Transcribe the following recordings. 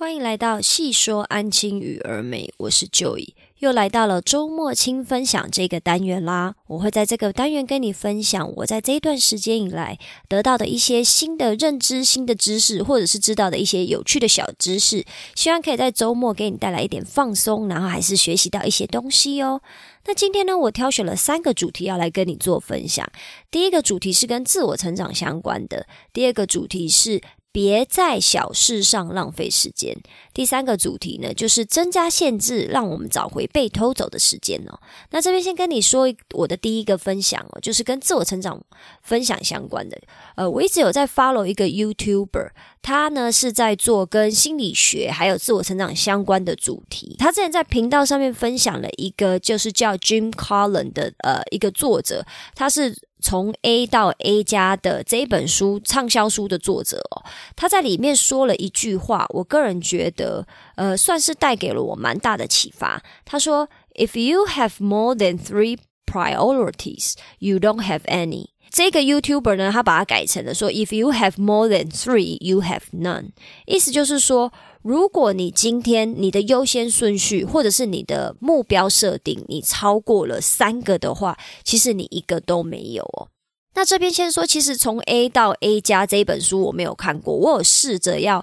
欢迎来到细说安亲与儿美，我是 Joy，又来到了周末轻分享这个单元啦。我会在这个单元跟你分享我在这一段时间以来得到的一些新的认知、新的知识，或者是知道的一些有趣的小知识，希望可以在周末给你带来一点放松，然后还是学习到一些东西哦。那今天呢，我挑选了三个主题要来跟你做分享。第一个主题是跟自我成长相关的，第二个主题是。别在小事上浪费时间。第三个主题呢，就是增加限制，让我们找回被偷走的时间哦。那这边先跟你说我的第一个分享哦，就是跟自我成长分享相关的。呃，我一直有在 follow 一个 YouTuber，他呢是在做跟心理学还有自我成长相关的主题。他之前在频道上面分享了一个，就是叫 Jim Collins 的呃一个作者，他是。从 A 到 A 加的这一本书畅销书的作者哦，他在里面说了一句话，我个人觉得，呃，算是带给了我蛮大的启发。他说：“If you have more than three priorities, you don't have any。”这个 YouTuber 呢，他把它改成了说：“If you have more than three, you have none。”意思就是说。如果你今天你的优先顺序或者是你的目标设定，你超过了三个的话，其实你一个都没有哦。那这边先说，其实从 A 到 A 加这一本书我没有看过，我有试着要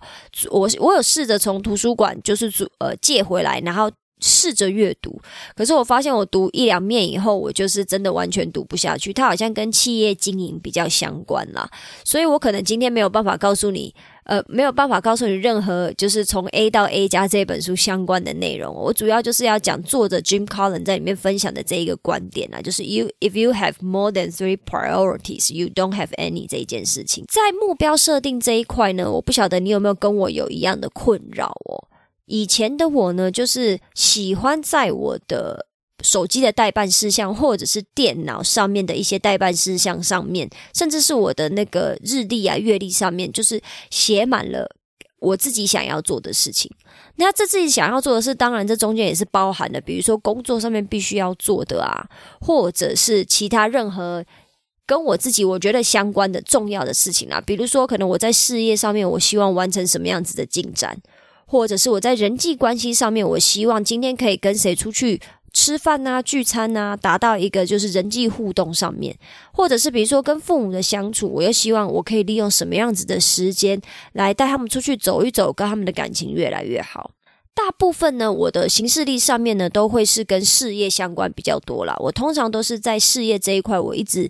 我我有试着从图书馆就是呃借回来，然后试着阅读，可是我发现我读一两面以后，我就是真的完全读不下去。它好像跟企业经营比较相关啦，所以我可能今天没有办法告诉你。呃，没有办法告诉你任何就是从 A 到 A 加这本书相关的内容。我主要就是要讲作者 Jim Collins 在里面分享的这一个观点啊，就是 You if you have more than three priorities, you don't have any 这一件事情。在目标设定这一块呢，我不晓得你有没有跟我有一样的困扰哦。以前的我呢，就是喜欢在我的。手机的代办事项，或者是电脑上面的一些代办事项上面，甚至是我的那个日历啊、月历上面，就是写满了我自己想要做的事情。那这自己想要做的事，当然这中间也是包含了，比如说工作上面必须要做的啊，或者是其他任何跟我自己我觉得相关的重要的事情啊。比如说，可能我在事业上面，我希望完成什么样子的进展，或者是我在人际关系上面，我希望今天可以跟谁出去。吃饭呐，聚餐呐，达到一个就是人际互动上面，或者是比如说跟父母的相处，我又希望我可以利用什么样子的时间来带他们出去走一走，跟他们的感情越来越好。大部分呢，我的行事历上面呢，都会是跟事业相关比较多啦。我通常都是在事业这一块，我一直。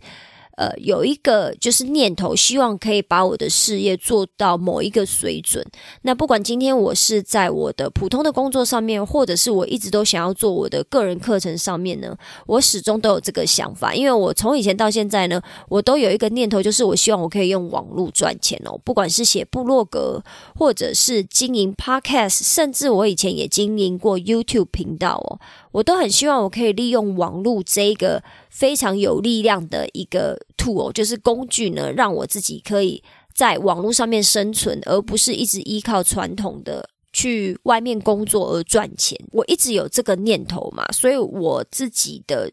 呃，有一个就是念头，希望可以把我的事业做到某一个水准。那不管今天我是在我的普通的工作上面，或者是我一直都想要做我的个人课程上面呢，我始终都有这个想法。因为我从以前到现在呢，我都有一个念头，就是我希望我可以用网络赚钱哦。不管是写部落格，或者是经营 Podcast，甚至我以前也经营过 YouTube 频道哦。我都很希望我可以利用网络这一个非常有力量的一个 tool，就是工具呢，让我自己可以在网络上面生存，而不是一直依靠传统的去外面工作而赚钱。我一直有这个念头嘛，所以我自己的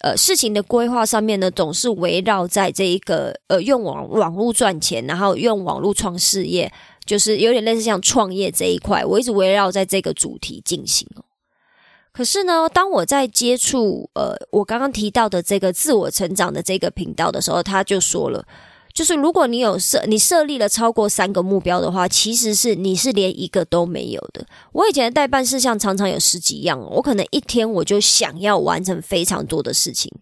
呃事情的规划上面呢，总是围绕在这一个呃用网网络赚钱，然后用网络创事业，就是有点类似像创业这一块，我一直围绕在这个主题进行哦。可是呢，当我在接触呃，我刚刚提到的这个自我成长的这个频道的时候，他就说了，就是如果你有设你设立了超过三个目标的话，其实是你是连一个都没有的。我以前的代办事项常常有十几样，我可能一天我就想要完成非常多的事情，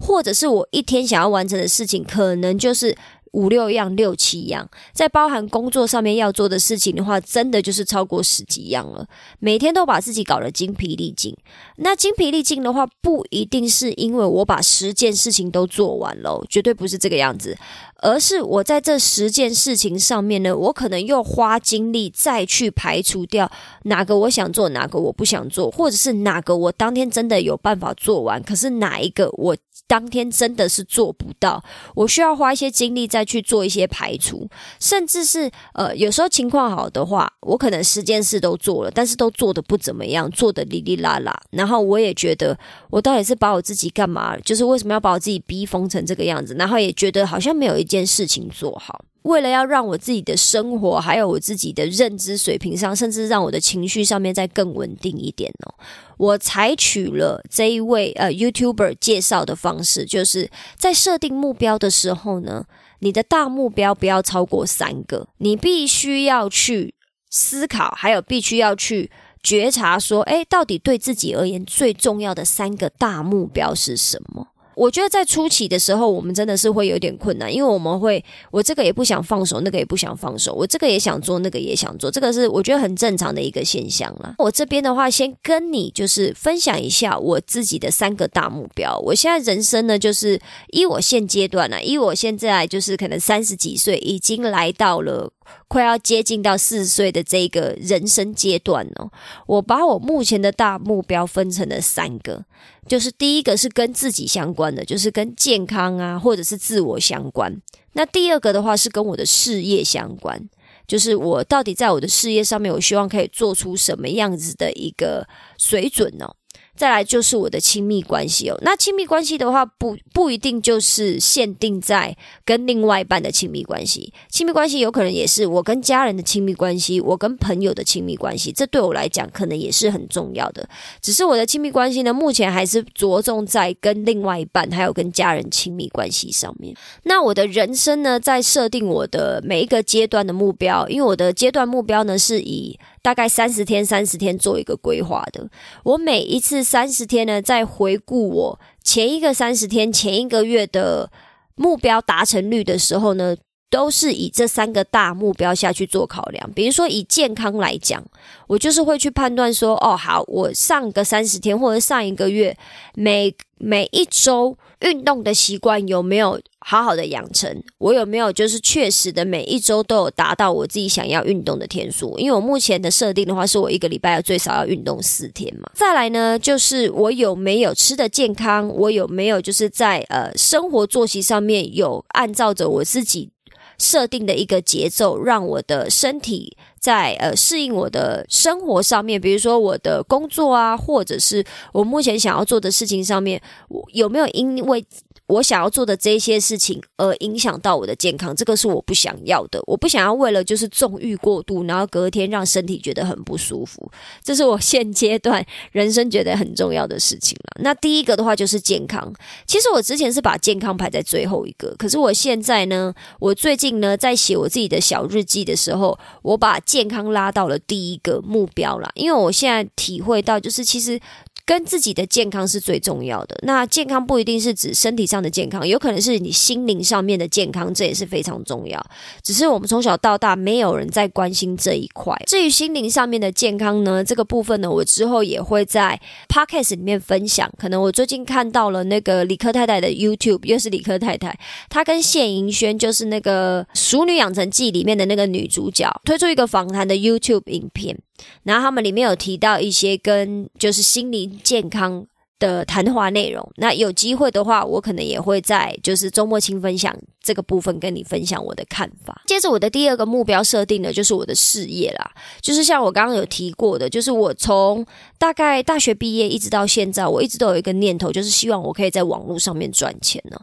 或者是我一天想要完成的事情，可能就是。五六样、六七样，在包含工作上面要做的事情的话，真的就是超过十几样了。每天都把自己搞得精疲力尽。那精疲力尽的话，不一定是因为我把十件事情都做完了，绝对不是这个样子。而是我在这十件事情上面呢，我可能又花精力再去排除掉哪个我想做，哪个我不想做，或者是哪个我当天真的有办法做完，可是哪一个我当天真的是做不到，我需要花一些精力再去做一些排除，甚至是呃，有时候情况好的话，我可能十件事都做了，但是都做的不怎么样，做的哩哩啦啦。然后我也觉得，我到底是把我自己干嘛？就是为什么要把我自己逼疯成这个样子？然后也觉得好像没有一件事情做好。为了要让我自己的生活，还有我自己的认知水平上，甚至让我的情绪上面再更稳定一点哦，我采取了这一位呃 YouTuber 介绍的方式，就是在设定目标的时候呢，你的大目标不要超过三个，你必须要去思考，还有必须要去觉察，说，哎，到底对自己而言最重要的三个大目标是什么？我觉得在初期的时候，我们真的是会有点困难，因为我们会，我这个也不想放手，那个也不想放手，我这个也想做，那个也想做，这个是我觉得很正常的一个现象了。我这边的话，先跟你就是分享一下我自己的三个大目标。我现在人生呢，就是以我现阶段呢，以我现在就是可能三十几岁，已经来到了。快要接近到四十岁的这个人生阶段哦，我把我目前的大目标分成了三个，就是第一个是跟自己相关的，就是跟健康啊或者是自我相关；那第二个的话是跟我的事业相关，就是我到底在我的事业上面，我希望可以做出什么样子的一个水准呢？再来就是我的亲密关系哦，那亲密关系的话，不不一定就是限定在跟另外一半的亲密关系，亲密关系有可能也是我跟家人的亲密关系，我跟朋友的亲密关系，这对我来讲可能也是很重要的。只是我的亲密关系呢，目前还是着重在跟另外一半还有跟家人亲密关系上面。那我的人生呢，在设定我的每一个阶段的目标，因为我的阶段目标呢是以。大概三十天，三十天做一个规划的。我每一次三十天呢，在回顾我前一个三十天、前一个月的目标达成率的时候呢，都是以这三个大目标下去做考量。比如说以健康来讲，我就是会去判断说，哦，好，我上个三十天或者上一个月每每一周。运动的习惯有没有好好的养成？我有没有就是确实的每一周都有达到我自己想要运动的天数？因为我目前的设定的话，是我一个礼拜要最少要运动四天嘛。再来呢，就是我有没有吃的健康？我有没有就是在呃生活作息上面有按照着我自己设定的一个节奏，让我的身体在呃适应我的生活上面，比如说我的工作啊，或者是我目前想要做的事情上面，我有没有因为。我想要做的这些事情，而影响到我的健康，这个是我不想要的。我不想要为了就是纵欲过度，然后隔天让身体觉得很不舒服。这是我现阶段人生觉得很重要的事情了。那第一个的话就是健康。其实我之前是把健康排在最后一个，可是我现在呢，我最近呢在写我自己的小日记的时候，我把健康拉到了第一个目标了。因为我现在体会到，就是其实。跟自己的健康是最重要的。那健康不一定是指身体上的健康，有可能是你心灵上面的健康，这也是非常重要。只是我们从小到大没有人在关心这一块。至于心灵上面的健康呢，这个部分呢，我之后也会在 podcast 里面分享。可能我最近看到了那个理科太太的 YouTube，又是理科太太，她跟谢盈萱就是那个《熟女养成记》里面的那个女主角，推出一个访谈的 YouTube 影片。然后他们里面有提到一些跟就是心理健康的谈话内容。那有机会的话，我可能也会在就是周末轻分享这个部分跟你分享我的看法。接着我的第二个目标设定呢，就是我的事业啦。就是像我刚刚有提过的，就是我从大概大学毕业一直到现在，我一直都有一个念头，就是希望我可以在网络上面赚钱呢。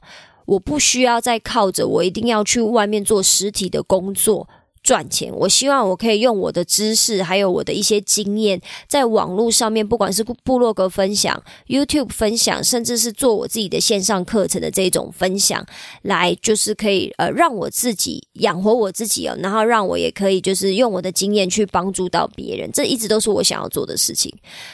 我不需要再靠着我一定要去外面做实体的工作。赚钱，我希望我可以用我的知识，还有我的一些经验，在网络上面，不管是部落格分享、YouTube 分享，甚至是做我自己的线上课程的这种分享，来就是可以呃让我自己养活我自己哦，然后让我也可以就是用我的经验去帮助到别人，这一直都是我想要做的事情。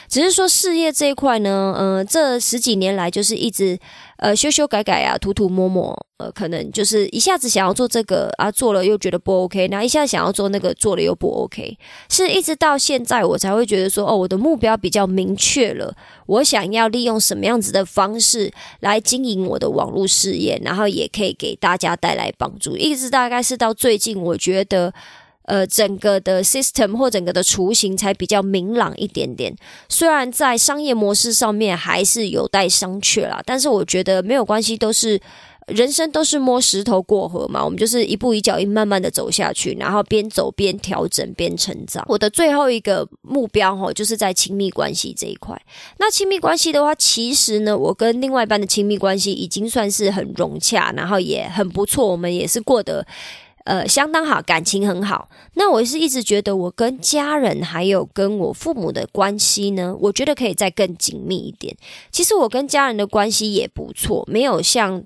只是说事业这一块呢，呃，这十几年来就是一直。呃，修修改改啊，涂涂抹抹，呃，可能就是一下子想要做这个啊，做了又觉得不 OK，然后一下子想要做那个，做了又不 OK，是一直到现在我才会觉得说，哦，我的目标比较明确了，我想要利用什么样子的方式来经营我的网络事业，然后也可以给大家带来帮助。一直大概是到最近，我觉得。呃，整个的 system 或整个的雏形才比较明朗一点点。虽然在商业模式上面还是有待商榷啦，但是我觉得没有关系，都是人生都是摸石头过河嘛，我们就是一步一脚印，慢慢的走下去，然后边走边调整，边成长。我的最后一个目标哈，就是在亲密关系这一块。那亲密关系的话，其实呢，我跟另外一半的亲密关系已经算是很融洽，然后也很不错，我们也是过得。呃，相当好，感情很好。那我是一直觉得，我跟家人还有跟我父母的关系呢，我觉得可以再更紧密一点。其实我跟家人的关系也不错，没有像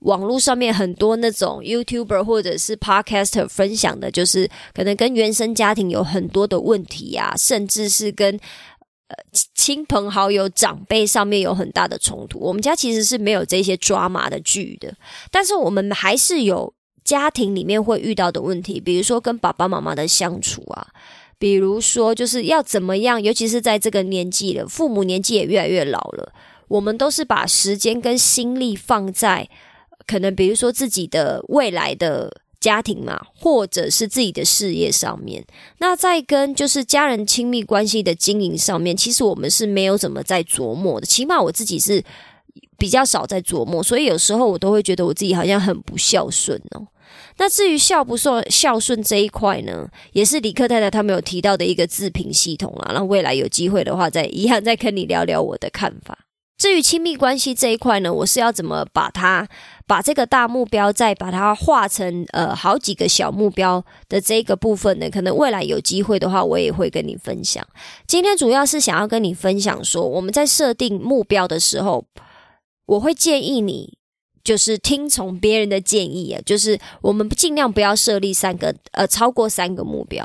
网络上面很多那种 YouTuber 或者是 Podcaster 分享的，就是可能跟原生家庭有很多的问题呀，甚至是跟呃亲朋好友、长辈上面有很大的冲突。我们家其实是没有这些抓马的剧的，但是我们还是有。家庭里面会遇到的问题，比如说跟爸爸妈妈的相处啊，比如说就是要怎么样，尤其是在这个年纪了，父母年纪也越来越老了，我们都是把时间跟心力放在可能比如说自己的未来的家庭嘛，或者是自己的事业上面。那在跟就是家人亲密关系的经营上面，其实我们是没有怎么在琢磨的，起码我自己是。比较少在琢磨，所以有时候我都会觉得我自己好像很不孝顺哦。那至于孝不孝孝顺这一块呢，也是李克太太他们有提到的一个自评系统啦。那未来有机会的话，再一样再跟你聊聊我的看法。至于亲密关系这一块呢，我是要怎么把它把这个大目标再把它化成呃好几个小目标的这个部分呢？可能未来有机会的话，我也会跟你分享。今天主要是想要跟你分享说，我们在设定目标的时候。我会建议你，就是听从别人的建议啊，就是我们尽量不要设立三个呃超过三个目标。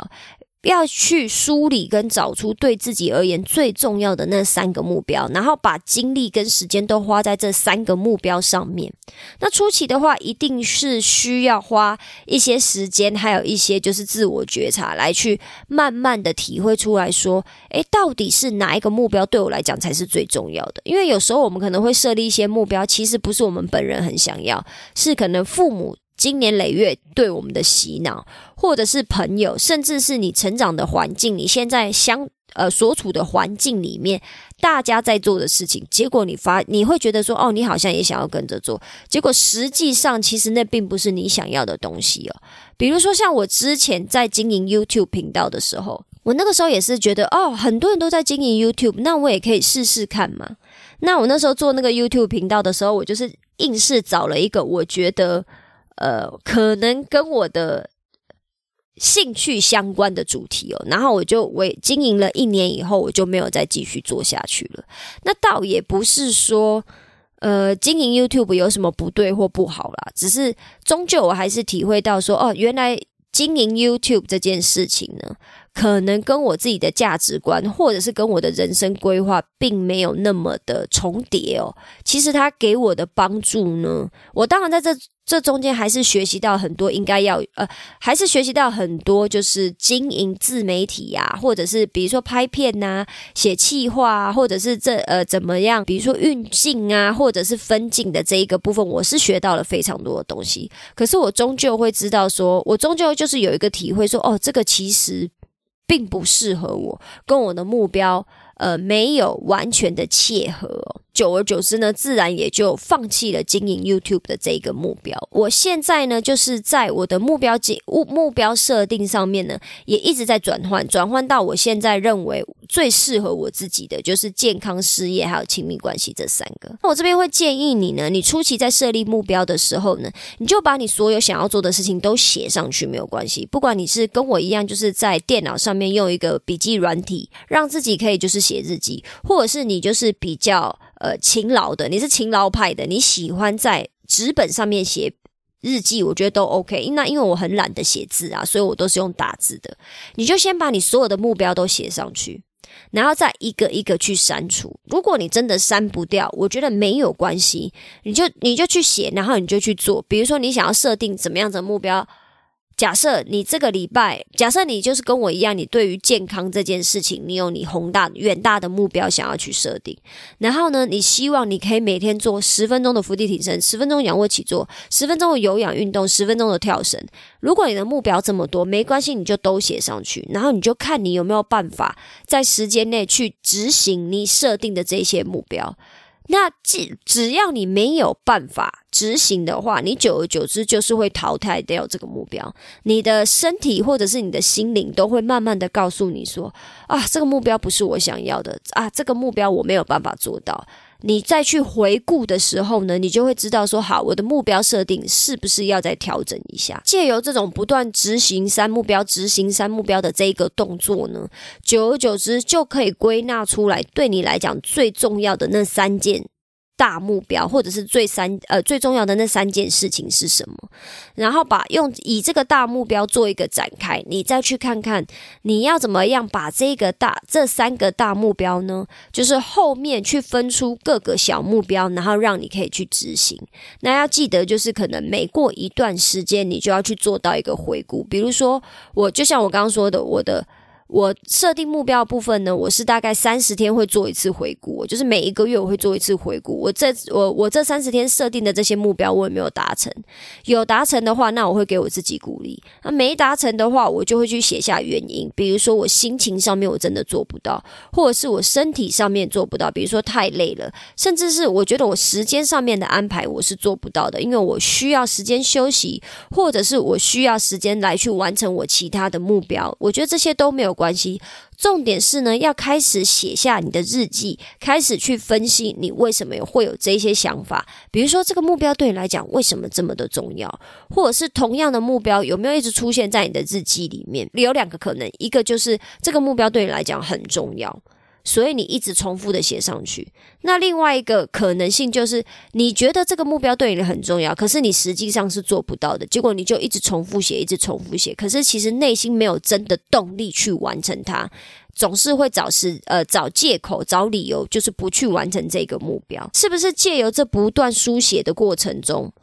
要去梳理跟找出对自己而言最重要的那三个目标，然后把精力跟时间都花在这三个目标上面。那初期的话，一定是需要花一些时间，还有一些就是自我觉察，来去慢慢的体会出来说，诶，到底是哪一个目标对我来讲才是最重要的？因为有时候我们可能会设立一些目标，其实不是我们本人很想要，是可能父母。经年累月对我们的洗脑，或者是朋友，甚至是你成长的环境，你现在相呃所处的环境里面，大家在做的事情，结果你发你会觉得说，哦，你好像也想要跟着做，结果实际上其实那并不是你想要的东西哦。比如说像我之前在经营 YouTube 频道的时候，我那个时候也是觉得，哦，很多人都在经营 YouTube，那我也可以试试看嘛。那我那时候做那个 YouTube 频道的时候，我就是硬是找了一个我觉得。呃，可能跟我的兴趣相关的主题哦，然后我就为经营了一年以后，我就没有再继续做下去了。那倒也不是说，呃，经营 YouTube 有什么不对或不好啦，只是终究我还是体会到说，哦，原来经营 YouTube 这件事情呢。可能跟我自己的价值观，或者是跟我的人生规划，并没有那么的重叠哦。其实他给我的帮助呢，我当然在这这中间还是学习到很多，应该要呃，还是学习到很多，就是经营自媒体呀，或者是比如说拍片呐、写企划啊，或者是这呃怎么样，比如说运镜啊，或者是分镜的这一个部分，我是学到了非常多的东西。可是我终究会知道，说我终究就是有一个体会，说哦，这个其实。并不适合我，跟我的目标，呃，没有完全的契合。久而久之呢，自然也就放弃了经营 YouTube 的这一个目标。我现在呢，就是在我的目标目目标设定上面呢，也一直在转换，转换到我现在认为最适合我自己的，就是健康、事业还有亲密关系这三个。那我这边会建议你呢，你初期在设立目标的时候呢，你就把你所有想要做的事情都写上去，没有关系。不管你是跟我一样，就是在电脑上面用一个笔记软体，让自己可以就是写日记，或者是你就是比较。呃，勤劳的，你是勤劳派的，你喜欢在纸本上面写日记，我觉得都 OK。那因为我很懒得写字啊，所以我都是用打字的。你就先把你所有的目标都写上去，然后再一个一个去删除。如果你真的删不掉，我觉得没有关系，你就你就去写，然后你就去做。比如说，你想要设定怎么样的目标。假设你这个礼拜，假设你就是跟我一样，你对于健康这件事情，你有你宏大远大的目标想要去设定。然后呢，你希望你可以每天做十分钟的伏地挺身，十分钟仰卧起坐，十分钟的有氧运动，十分钟的跳绳。如果你的目标这么多，没关系，你就都写上去，然后你就看你有没有办法在时间内去执行你设定的这些目标。那只只要你没有办法执行的话，你久而久之就是会淘汰掉这个目标。你的身体或者是你的心灵都会慢慢的告诉你说：啊，这个目标不是我想要的啊，这个目标我没有办法做到。你再去回顾的时候呢，你就会知道说，好，我的目标设定是不是要再调整一下？借由这种不断执行三目标、执行三目标的这一个动作呢，久而久之就可以归纳出来，对你来讲最重要的那三件。大目标，或者是最三呃最重要的那三件事情是什么？然后把用以这个大目标做一个展开，你再去看看你要怎么样把这个大这三个大目标呢？就是后面去分出各个小目标，然后让你可以去执行。那要记得，就是可能每过一段时间，你就要去做到一个回顾。比如说，我就像我刚刚说的，我的。我设定目标部分呢，我是大概三十天会做一次回顾，就是每一个月我会做一次回顾。我这我我这三十天设定的这些目标，我有没有达成？有达成的话，那我会给我自己鼓励；那没达成的话，我就会去写下原因。比如说我心情上面我真的做不到，或者是我身体上面做不到，比如说太累了，甚至是我觉得我时间上面的安排我是做不到的，因为我需要时间休息，或者是我需要时间来去完成我其他的目标。我觉得这些都没有。关系，重点是呢，要开始写下你的日记，开始去分析你为什么会有这些想法。比如说，这个目标对你来讲为什么这么的重要，或者是同样的目标有没有一直出现在你的日记里面？有两个可能，一个就是这个目标对你来讲很重要。所以你一直重复的写上去，那另外一个可能性就是，你觉得这个目标对你很重要，可是你实际上是做不到的，结果你就一直重复写，一直重复写，可是其实内心没有真的动力去完成它，总是会找时呃找借口、找理由，就是不去完成这个目标。是不是借由这不断书写的过程中，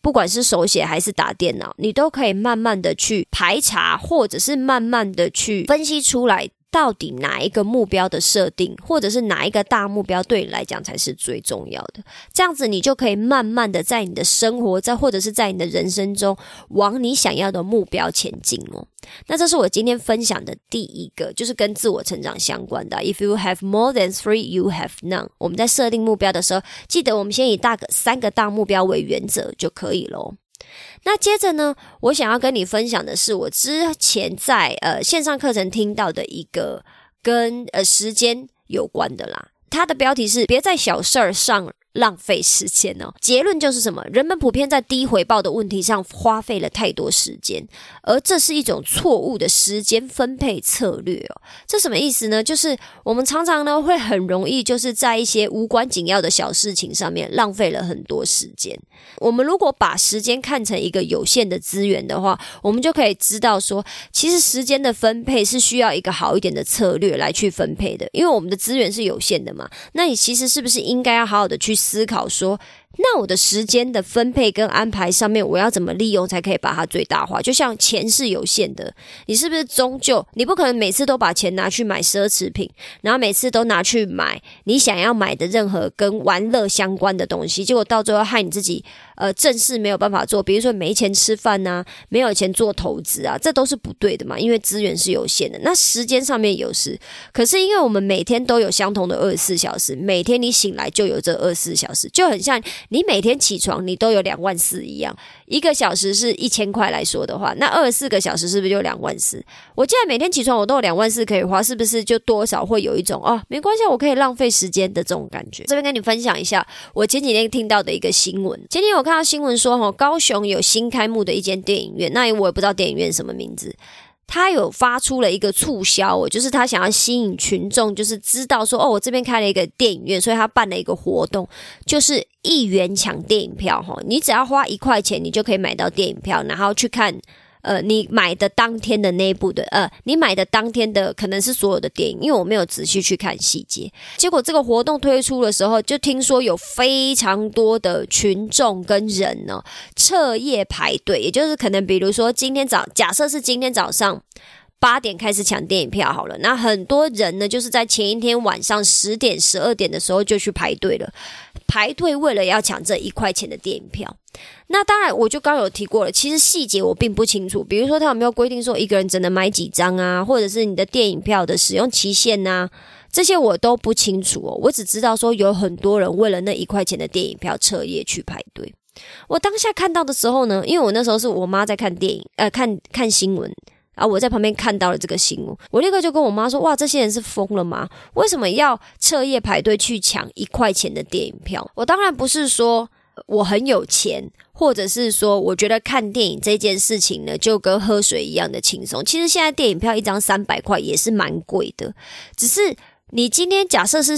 不管是手写还是打电脑，你都可以慢慢的去排查，或者是慢慢的去分析出来。到底哪一个目标的设定，或者是哪一个大目标对你来讲才是最重要的？这样子你就可以慢慢的在你的生活，在或者是在你的人生中，往你想要的目标前进哦。那这是我今天分享的第一个，就是跟自我成长相关的。If you have more than three, you have none。我们在设定目标的时候，记得我们先以大个三个大目标为原则就可以了。那接着呢，我想要跟你分享的是我之前在呃线上课程听到的一个跟呃时间有关的啦。它的标题是“别在小事儿上”。浪费时间哦，结论就是什么？人们普遍在低回报的问题上花费了太多时间，而这是一种错误的时间分配策略哦。这什么意思呢？就是我们常常呢会很容易就是在一些无关紧要的小事情上面浪费了很多时间。我们如果把时间看成一个有限的资源的话，我们就可以知道说，其实时间的分配是需要一个好一点的策略来去分配的，因为我们的资源是有限的嘛。那你其实是不是应该要好好的去？思考说。那我的时间的分配跟安排上面，我要怎么利用才可以把它最大化？就像钱是有限的，你是不是终究你不可能每次都把钱拿去买奢侈品，然后每次都拿去买你想要买的任何跟玩乐相关的东西，结果到最后害你自己呃正事没有办法做，比如说没钱吃饭呐，没有钱做投资啊，这都是不对的嘛，因为资源是有限的。那时间上面有时，可是因为我们每天都有相同的二十四小时，每天你醒来就有这二十四小时，就很像。你每天起床，你都有两万四一样，一个小时是一千块来说的话，那二十四个小时是不是就两万四？我既然每天起床我都有两万四可以花，是不是就多少会有一种哦，没关系，我可以浪费时间的这种感觉？这边跟你分享一下，我前几天听到的一个新闻。前天我看到新闻说，哈，高雄有新开幕的一间电影院，那我也不知道电影院什么名字。他有发出了一个促销，哦，就是他想要吸引群众，就是知道说，哦，我这边开了一个电影院，所以他办了一个活动，就是一元抢电影票，哈，你只要花一块钱，你就可以买到电影票，然后去看。呃，你买的当天的那部的，呃，你买的当天的可能是所有的电影，因为我没有仔细去看细节。结果这个活动推出的时候，就听说有非常多的群众跟人呢彻夜排队，也就是可能比如说今天早，假设是今天早上八点开始抢电影票好了，那很多人呢，就是在前一天晚上十点、十二点的时候就去排队了，排队为了要抢这一块钱的电影票。那当然，我就刚有提过了，其实细节我并不清楚，比如说他有没有规定说一个人只能买几张啊，或者是你的电影票的使用期限呐，这些我都不清楚哦。我只知道说有很多人为了那一块钱的电影票彻夜去排队。我当下看到的时候呢，因为我那时候是我妈在看电影，呃，看看新闻。啊！我在旁边看到了这个新闻，我立刻就跟我妈说：“哇，这些人是疯了吗？为什么要彻夜排队去抢一块钱的电影票？”我当然不是说我很有钱，或者是说我觉得看电影这件事情呢就跟喝水一样的轻松。其实现在电影票一张三百块也是蛮贵的，只是。你今天假设是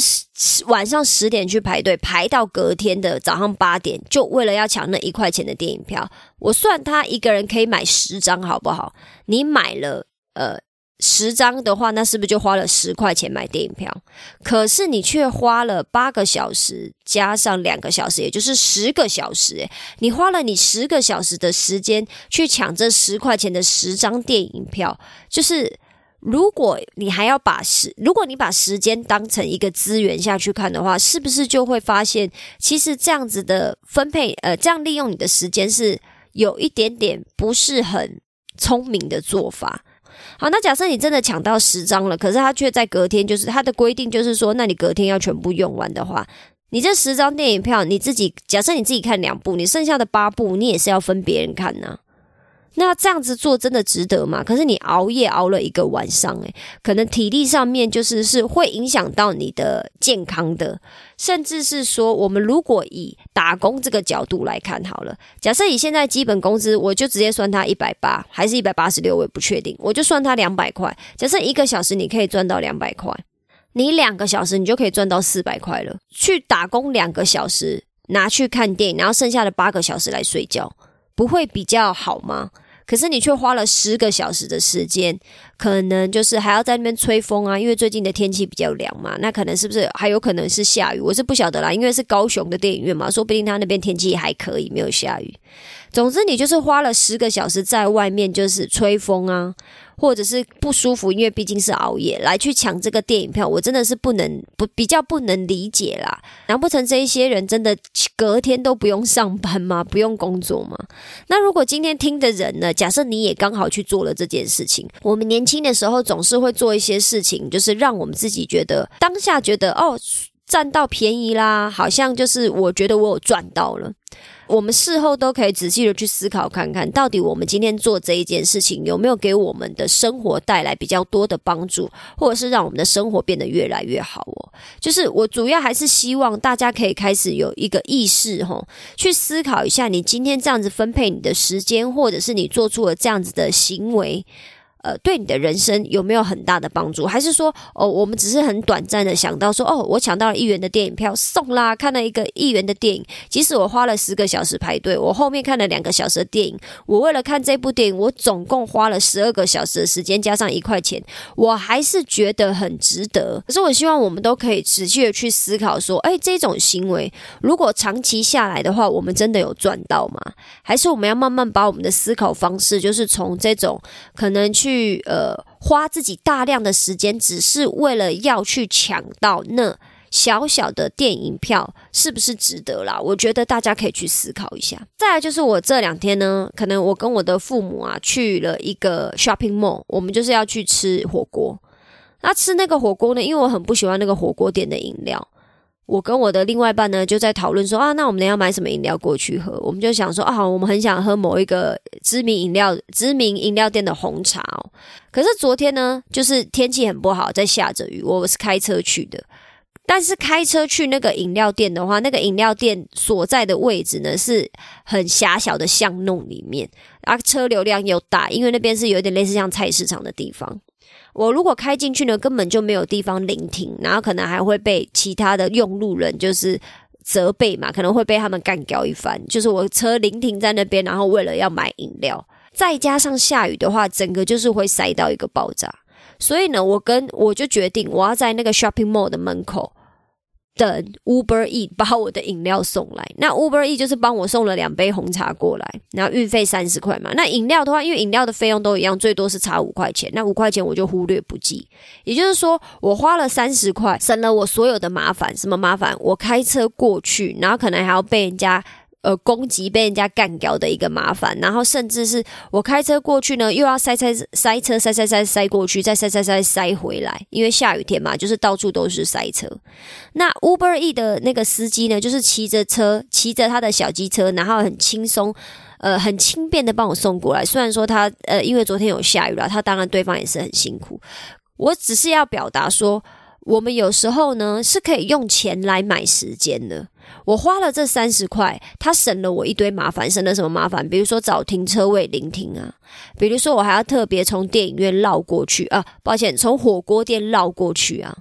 晚上十点去排队，排到隔天的早上八点，就为了要抢那一块钱的电影票。我算他一个人可以买十张，好不好？你买了呃十张的话，那是不是就花了十块钱买电影票？可是你却花了八个小时加上两个小时，也就是十个小时。诶，你花了你十个小时的时间去抢这十块钱的十张电影票，就是。如果你还要把时，如果你把时间当成一个资源下去看的话，是不是就会发现，其实这样子的分配，呃，这样利用你的时间是有一点点不是很聪明的做法。好，那假设你真的抢到十张了，可是他却在隔天，就是他的规定就是说，那你隔天要全部用完的话，你这十张电影票，你自己假设你自己看两部，你剩下的八部，你也是要分别人看呢。那这样子做真的值得吗？可是你熬夜熬了一个晚上，诶，可能体力上面就是是会影响到你的健康的，甚至是说，我们如果以打工这个角度来看好了，假设以现在基本工资，我就直接算他一百八，还是一百八十六，我也不确定，我就算他两百块。假设一个小时你可以赚到两百块，你两个小时你就可以赚到四百块了。去打工两个小时拿去看电影，然后剩下的八个小时来睡觉。不会比较好吗？可是你却花了十个小时的时间，可能就是还要在那边吹风啊，因为最近的天气比较凉嘛。那可能是不是还有可能是下雨？我是不晓得啦，因为是高雄的电影院嘛，说不定他那边天气还可以，没有下雨。总之，你就是花了十个小时在外面，就是吹风啊。或者是不舒服，因为毕竟是熬夜来去抢这个电影票，我真的是不能不比较不能理解啦。难不成这一些人真的隔天都不用上班吗？不用工作吗？那如果今天听的人呢？假设你也刚好去做了这件事情，我们年轻的时候总是会做一些事情，就是让我们自己觉得当下觉得哦占到便宜啦，好像就是我觉得我有赚到了。我们事后都可以仔细的去思考看看，到底我们今天做这一件事情有没有给我们的生活带来比较多的帮助，或者是让我们的生活变得越来越好哦。就是我主要还是希望大家可以开始有一个意识，吼，去思考一下，你今天这样子分配你的时间，或者是你做出了这样子的行为。呃，对你的人生有没有很大的帮助？还是说，哦，我们只是很短暂的想到说，哦，我抢到了一元的电影票送啦，看了一个一元的电影，即使我花了十个小时排队，我后面看了两个小时的电影，我为了看这部电影，我总共花了十二个小时的时间，加上一块钱，我还是觉得很值得。可是，我希望我们都可以持续的去思考说，哎，这种行为如果长期下来的话，我们真的有赚到吗？还是我们要慢慢把我们的思考方式，就是从这种可能去。去呃花自己大量的时间，只是为了要去抢到那小小的电影票，是不是值得啦？我觉得大家可以去思考一下。再来就是我这两天呢，可能我跟我的父母啊去了一个 shopping mall，我们就是要去吃火锅。那吃那个火锅呢，因为我很不喜欢那个火锅店的饮料。我跟我的另外一半呢，就在讨论说啊，那我们要买什么饮料过去喝？我们就想说啊，我们很想喝某一个知名饮料、知名饮料店的红茶哦。可是昨天呢，就是天气很不好，在下着雨，我是开车去的。但是开车去那个饮料店的话，那个饮料店所在的位置呢，是很狭小的巷弄里面，啊，车流量又大，因为那边是有点类似像菜市场的地方。我如果开进去呢，根本就没有地方聆停，然后可能还会被其他的用路人就是责备嘛，可能会被他们干掉一番。就是我车临停在那边，然后为了要买饮料，再加上下雨的话，整个就是会塞到一个爆炸。所以呢，我跟我就决定，我要在那个 shopping mall 的门口等 Uber E 把我的饮料送来，那 Uber E 就是帮我送了两杯红茶过来，然后运费三十块嘛。那饮料的话，因为饮料的费用都一样，最多是差五块钱，那五块钱我就忽略不计。也就是说，我花了三十块，省了我所有的麻烦。什么麻烦？我开车过去，然后可能还要被人家。呃，攻击被人家干掉的一个麻烦，然后甚至是我开车过去呢，又要塞塞塞车，塞塞塞塞过去，再塞塞塞塞回来，因为下雨天嘛，就是到处都是塞车。那 Uber E 的那个司机呢，就是骑着车，骑着他的小机车，然后很轻松，呃，很轻便的帮我送过来。虽然说他呃，因为昨天有下雨了，他当然对方也是很辛苦。我只是要表达说，我们有时候呢是可以用钱来买时间的。我花了这三十块，他省了我一堆麻烦，省了什么麻烦？比如说找停车位临停啊，比如说我还要特别从电影院绕过去啊，抱歉，从火锅店绕过去啊。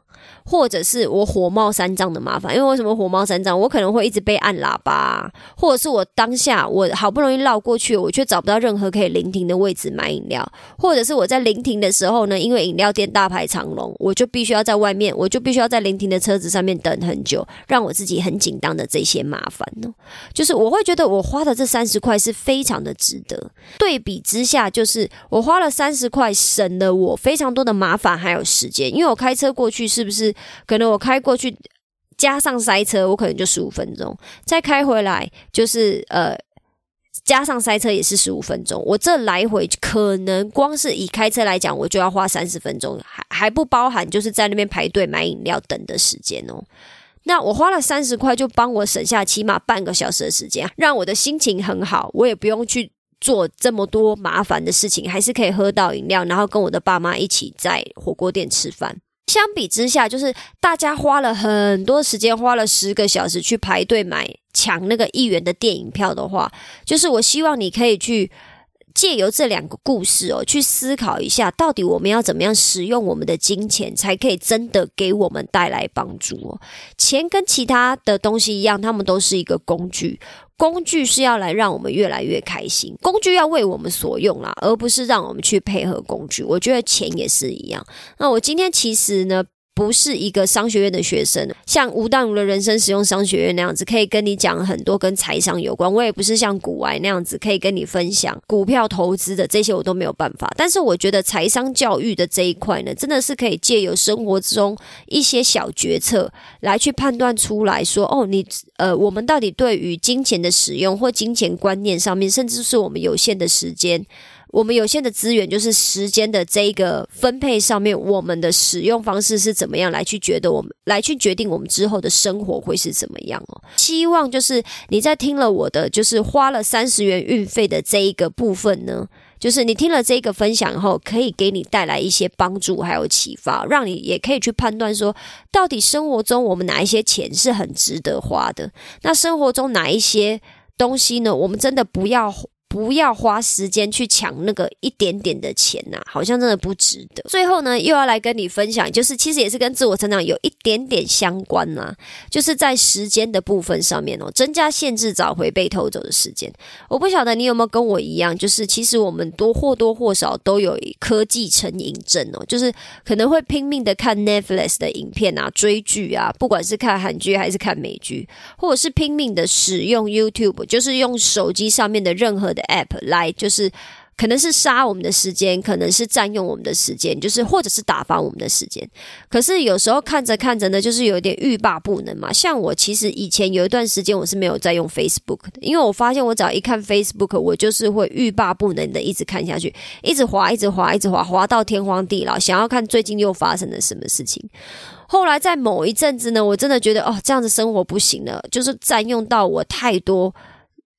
或者是我火冒三丈的麻烦，因为为什么火冒三丈？我可能会一直被按喇叭，或者是我当下我好不容易绕过去，我却找不到任何可以临停的位置买饮料，或者是我在临停的时候呢，因为饮料店大排长龙，我就必须要在外面，我就必须要在临停的车子上面等很久，让我自己很紧张的这些麻烦呢，就是我会觉得我花的这三十块是非常的值得。对比之下，就是我花了三十块，省了我非常多的麻烦还有时间，因为我开车过去是不是？可能我开过去加上塞车，我可能就十五分钟；再开回来就是呃加上塞车也是十五分钟。我这来回可能光是以开车来讲，我就要花三十分钟，还还不包含就是在那边排队买饮料等的时间哦。那我花了三十块，就帮我省下起码半个小时的时间，让我的心情很好，我也不用去做这么多麻烦的事情，还是可以喝到饮料，然后跟我的爸妈一起在火锅店吃饭。相比之下，就是大家花了很多时间，花了十个小时去排队买抢那个一元的电影票的话，就是我希望你可以去借由这两个故事哦，去思考一下，到底我们要怎么样使用我们的金钱，才可以真的给我们带来帮助哦。钱跟其他的东西一样，它们都是一个工具。工具是要来让我们越来越开心，工具要为我们所用啦，而不是让我们去配合工具。我觉得钱也是一样。那我今天其实呢？不是一个商学院的学生，像吴淡如的人生使用商学院那样子，可以跟你讲很多跟财商有关。我也不是像古玩那样子，可以跟你分享股票投资的这些，我都没有办法。但是我觉得财商教育的这一块呢，真的是可以借由生活中一些小决策来去判断出来说，哦，你呃，我们到底对于金钱的使用或金钱观念上面，甚至是我们有限的时间。我们有限的资源，就是时间的这一个分配上面，我们的使用方式是怎么样来去觉得我们来去决定我们之后的生活会是怎么样哦？希望就是你在听了我的，就是花了三十元运费的这一个部分呢，就是你听了这个分享后，可以给你带来一些帮助还有启发，让你也可以去判断说，到底生活中我们哪一些钱是很值得花的，那生活中哪一些东西呢？我们真的不要。不要花时间去抢那个一点点的钱呐，好像真的不值得。最后呢，又要来跟你分享，就是其实也是跟自我成长有一点点相关呐，就是在时间的部分上面哦，增加限制，找回被偷走的时间。我不晓得你有没有跟我一样，就是其实我们多或多或少都有科技成瘾症哦，就是可能会拼命的看 Netflix 的影片啊，追剧啊，不管是看韩剧还是看美剧，或者是拼命的使用 YouTube，就是用手机上面的任何的。app 来就是。可能是杀我们的时间，可能是占用我们的时间，就是或者是打发我们的时间。可是有时候看着看着呢，就是有点欲罢不能嘛。像我其实以前有一段时间我是没有在用 Facebook 的，因为我发现我只要一看 Facebook，我就是会欲罢不能的一直看下去，一直滑，一直滑，一直滑，滑到天荒地老，想要看最近又发生了什么事情。后来在某一阵子呢，我真的觉得哦，这样子生活不行了，就是占用到我太多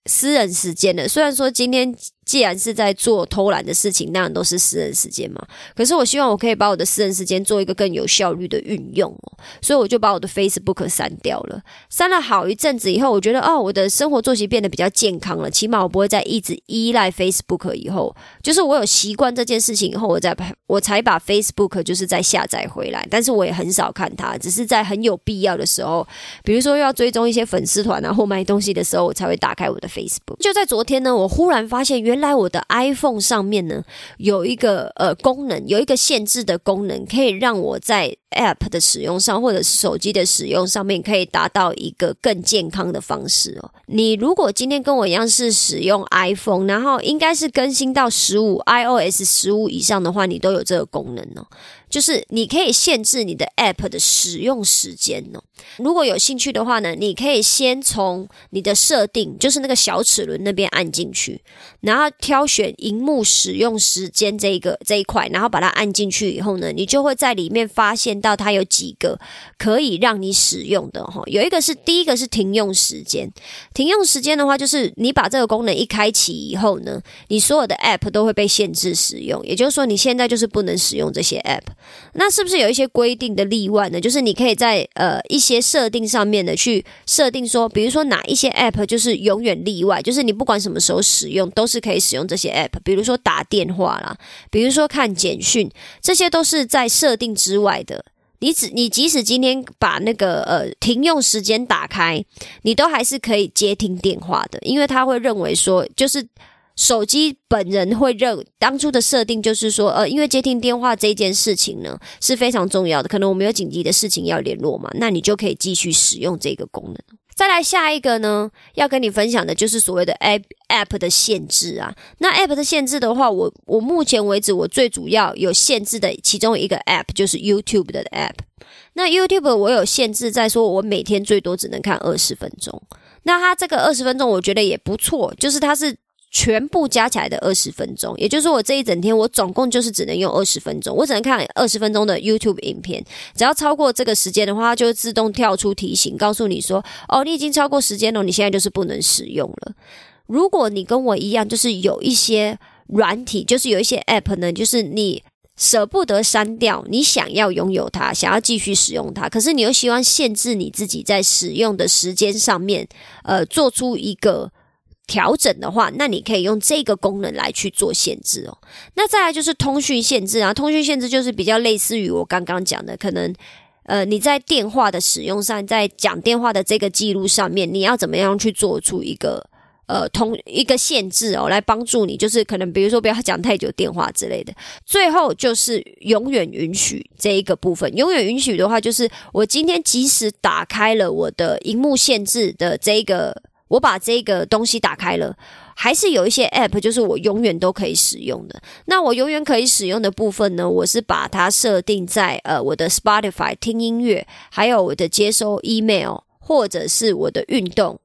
私人时间的。虽然说今天。既然是在做偷懒的事情，那样都是私人时间嘛。可是我希望我可以把我的私人时间做一个更有效率的运用哦，所以我就把我的 Facebook 删掉了。删了好一阵子以后，我觉得哦，我的生活作息变得比较健康了，起码我不会再一直依赖 Facebook。以后就是我有习惯这件事情以后，我再我才把 Facebook 就是再下载回来。但是我也很少看它，只是在很有必要的时候，比如说要追踪一些粉丝团啊或买东西的时候，我才会打开我的 Facebook。就在昨天呢，我忽然发现原来我的 iPhone 上面呢有一个呃功能，有一个限制的功能，可以让我在 App 的使用上，或者是手机的使用上面，可以达到一个更健康的方式哦。你如果今天跟我一样是使用 iPhone，然后应该是更新到十五 iOS 十五以上的话，你都有这个功能哦。就是你可以限制你的 App 的使用时间哦。如果有兴趣的话呢，你可以先从你的设定，就是那个小齿轮那边按进去，然后挑选荧幕使用时间这一个这一块，然后把它按进去以后呢，你就会在里面发现到它有几个可以让你使用的哈。有一个是第一个是停用时间，停用时间的话，就是你把这个功能一开启以后呢，你所有的 App 都会被限制使用，也就是说你现在就是不能使用这些 App。那是不是有一些规定的例外呢？就是你可以在呃一些设定上面的去设定说，比如说哪一些 app 就是永远例外，就是你不管什么时候使用都是可以使用这些 app。比如说打电话啦，比如说看简讯，这些都是在设定之外的。你只你即使今天把那个呃停用时间打开，你都还是可以接听电话的，因为他会认为说就是。手机本人会认当初的设定就是说，呃，因为接听电话这件事情呢是非常重要的，可能我们有紧急的事情要联络嘛，那你就可以继续使用这个功能。再来下一个呢，要跟你分享的就是所谓的 App App 的限制啊。那 App 的限制的话，我我目前为止我最主要有限制的其中一个 App 就是 YouTube 的 App。那 YouTube 我有限制在说，我每天最多只能看二十分钟。那它这个二十分钟，我觉得也不错，就是它是。全部加起来的二十分钟，也就是说，我这一整天我总共就是只能用二十分钟，我只能看二十分钟的 YouTube 影片。只要超过这个时间的话，它就会自动跳出提醒，告诉你说：“哦，你已经超过时间了，你现在就是不能使用了。”如果你跟我一样，就是有一些软体，就是有一些 App 呢，就是你舍不得删掉，你想要拥有它，想要继续使用它，可是你又希望限制你自己在使用的时间上面，呃，做出一个。调整的话，那你可以用这个功能来去做限制哦。那再来就是通讯限制啊，通讯限制就是比较类似于我刚刚讲的，可能呃你在电话的使用上，在讲电话的这个记录上面，你要怎么样去做出一个呃通一个限制哦，来帮助你，就是可能比如说不要讲太久电话之类的。最后就是永远允许这一个部分，永远允许的话，就是我今天即使打开了我的荧幕限制的这个。我把这个东西打开了，还是有一些 App，就是我永远都可以使用的。那我永远可以使用的部分呢？我是把它设定在呃我的 Spotify 听音乐，还有我的接收 email，或者是我的运动。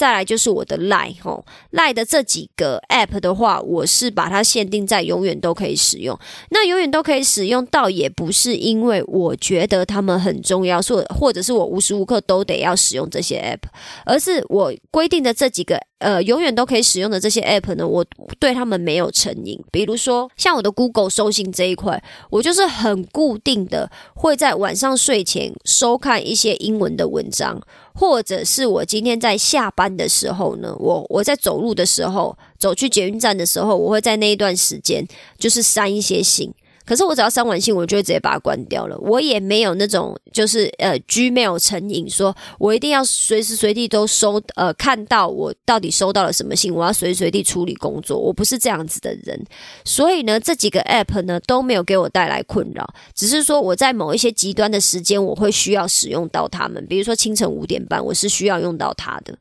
再来就是我的 Line 吼，Line 的这几个 App 的话，我是把它限定在永远都可以使用。那永远都可以使用，倒也不是因为我觉得他们很重要，或或者是我无时无刻都得要使用这些 App，而是我规定的这几个。呃，永远都可以使用的这些 app 呢，我对他们没有成瘾。比如说，像我的 Google 收信这一块，我就是很固定的会在晚上睡前收看一些英文的文章，或者是我今天在下班的时候呢，我我在走路的时候，走去捷运站的时候，我会在那一段时间就是删一些信。可是我只要删完信，我就会直接把它关掉了。我也没有那种就是呃，Gmail 成瘾，说我一定要随时随地都收呃，看到我到底收到了什么信，我要随时随地处理工作。我不是这样子的人，所以呢，这几个 App 呢都没有给我带来困扰，只是说我在某一些极端的时间，我会需要使用到它们。比如说清晨五点半，我是需要用到它的。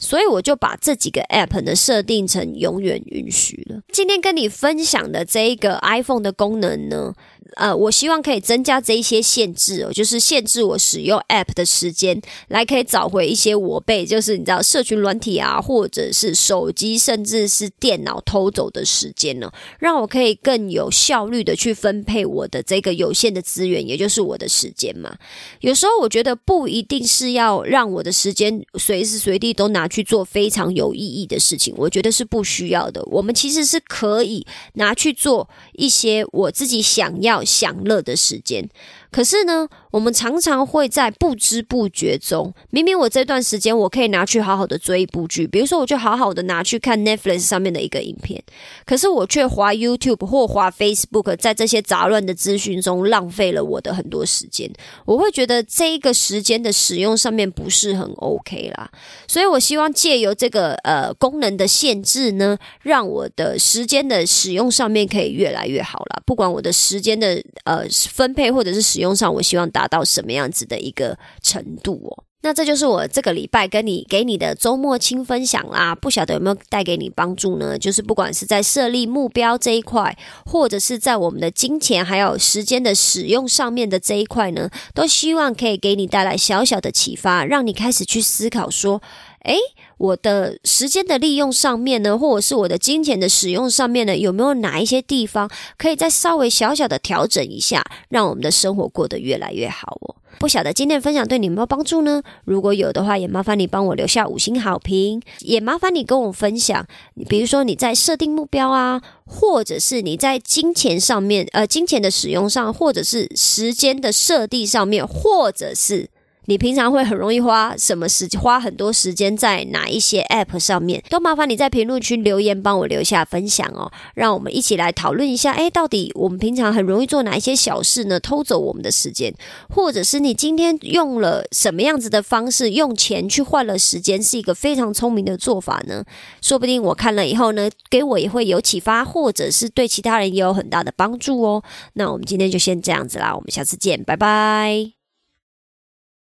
所以我就把这几个 app 呢设定成永远允许了。今天跟你分享的这一个 iPhone 的功能呢。呃，我希望可以增加这一些限制哦，就是限制我使用 App 的时间，来可以找回一些我被就是你知道社群软体啊，或者是手机，甚至是电脑偷走的时间呢，让我可以更有效率的去分配我的这个有限的资源，也就是我的时间嘛。有时候我觉得不一定是要让我的时间随时随地都拿去做非常有意义的事情，我觉得是不需要的。我们其实是可以拿去做一些我自己想要。要享乐的时间。可是呢，我们常常会在不知不觉中，明明我这段时间我可以拿去好好的追一部剧，比如说我就好好的拿去看 Netflix 上面的一个影片，可是我却滑 YouTube 或滑 Facebook，在这些杂乱的资讯中浪费了我的很多时间。我会觉得这一个时间的使用上面不是很 OK 啦，所以我希望借由这个呃功能的限制呢，让我的时间的使用上面可以越来越好啦。不管我的时间的呃分配或者是使用上，我希望达到什么样子的一个程度哦。那这就是我这个礼拜跟你给你的周末轻分享啦，不晓得有没有带给你帮助呢？就是不管是在设立目标这一块，或者是在我们的金钱还有时间的使用上面的这一块呢，都希望可以给你带来小小的启发，让你开始去思考说，诶，我的时间的利用上面呢，或者是我的金钱的使用上面呢，有没有哪一些地方可以再稍微小小的调整一下，让我们的生活过得越来越好哦？不晓得今天的分享对你有没有帮助呢？如果有的话，也麻烦你帮我留下五星好评，也麻烦你跟我分享。比如说你在设定目标啊，或者是你在金钱上面，呃，金钱的使用上，或者是时间的设定上面，或者是。你平常会很容易花什么时花很多时间在哪一些 App 上面？都麻烦你在评论区留言，帮我留下分享哦，让我们一起来讨论一下。哎，到底我们平常很容易做哪一些小事呢？偷走我们的时间，或者是你今天用了什么样子的方式，用钱去换了时间，是一个非常聪明的做法呢？说不定我看了以后呢，给我也会有启发，或者是对其他人也有很大的帮助哦。那我们今天就先这样子啦，我们下次见，拜拜。